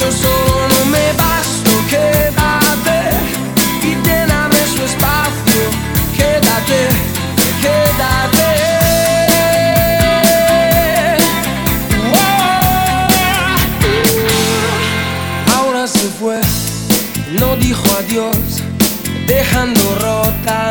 Yo solo me basto, quédate y lléname su espacio, quédate, quédate. Ahora se fue, no dijo adiós, dejando rota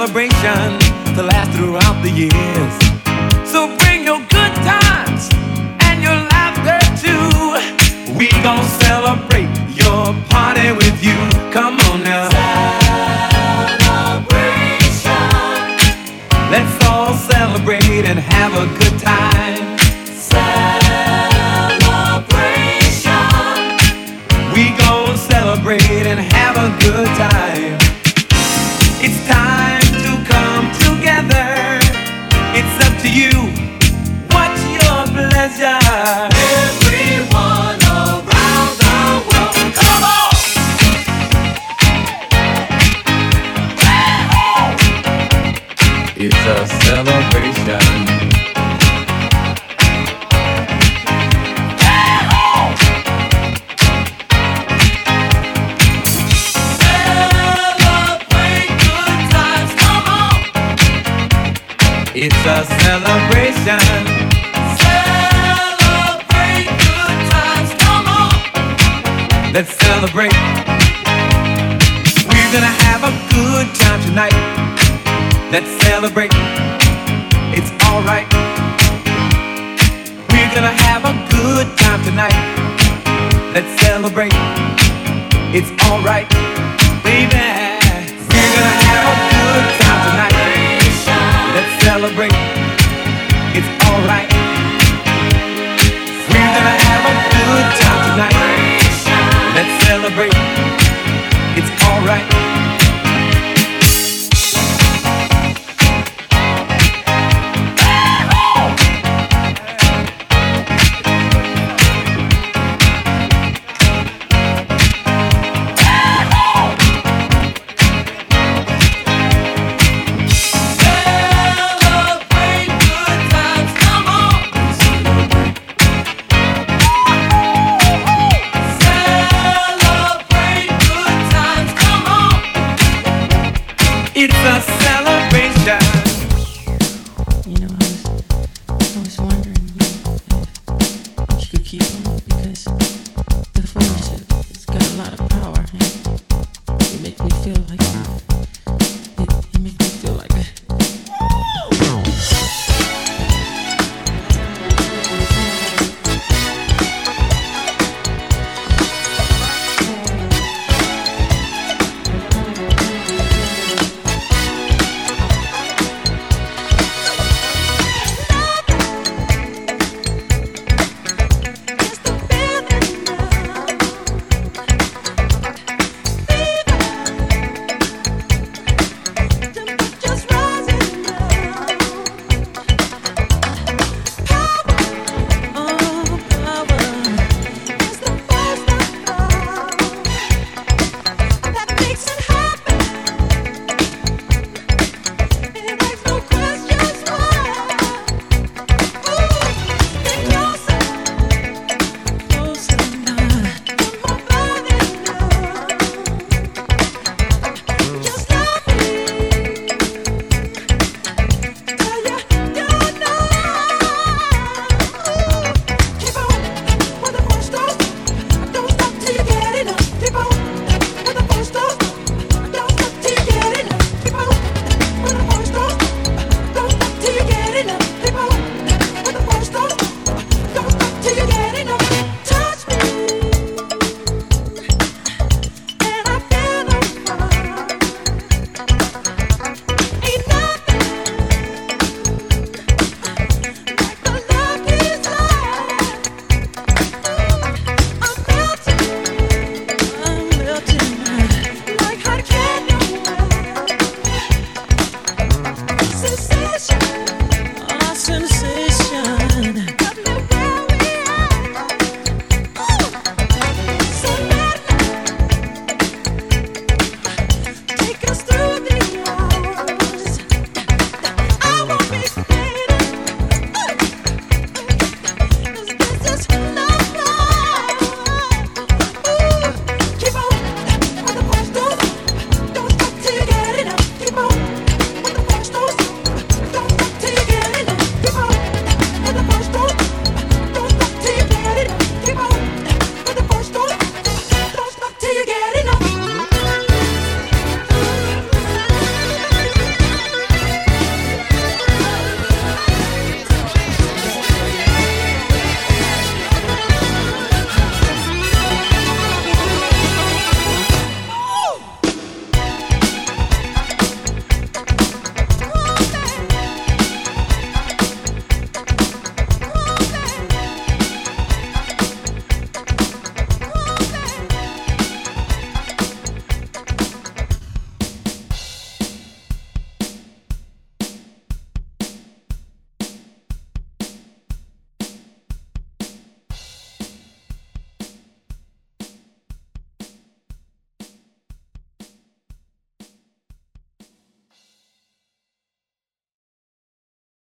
Celebration